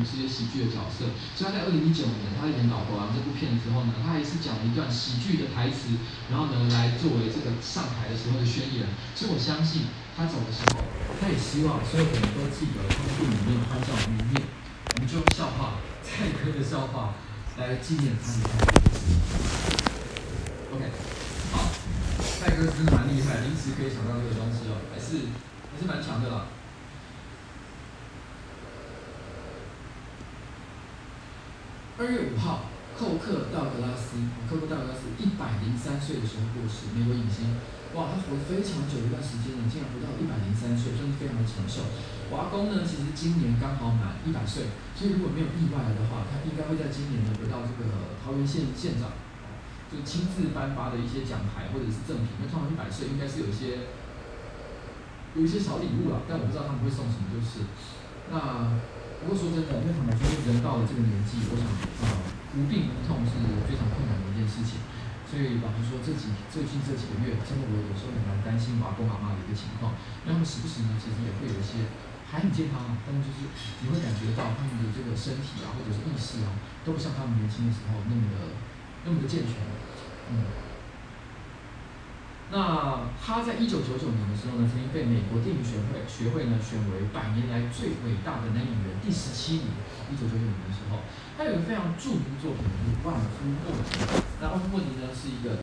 于这些喜剧的角色。所以他在二零一九年他演《老婆王》这部片之后呢，他还是讲了一段喜剧的台词，然后呢来作为这个上台的时候的宣言。所以我相信他走的时候，他也希望所有人都记得他在电影里面欢笑的一面。我们就用笑话，蔡哥的笑话来纪念他的。OK，好，蔡哥真的蛮厉害，临时可以想到这个东西哦，还是还是蛮强的啦。二月五号，寇克道格拉斯，寇克道格拉斯一百零三岁的时候过世，美国影星。哇，他活了非常久一段时间呢，竟然活到一百零三岁，真的非常的长寿。华工呢，其实今年刚好满一百岁，所以如果没有意外的话，他应该会在今年呢得到这个桃园县县长，就亲自颁发的一些奖牌或者是赠品。因为通常一百岁应该是有一些有一些小礼物了，但我不知道他们会送什么，就是。那不过说真的，因为坦白说，人到了这个年纪，我想呃，无病无痛是非常困难的一件事情。所以老实说，这几最近这几个月，真的我有时候也蛮担心我阿公阿妈的一个情况。因为他们时不时呢，其实也会有一些还很健康啊，但是就是你会感觉到他们的这个身体啊，或者是意识啊，都不像他们年轻的时候那么的那么的健全。嗯。那他在一九九九年的时候呢，曾经被美国电影学会学会呢选为百年来最伟大的男演员第十七名。一九九九年的时候，他有一个非常著名的作品，就是《万夫莫敌》。那万夫莫敌呢是一个。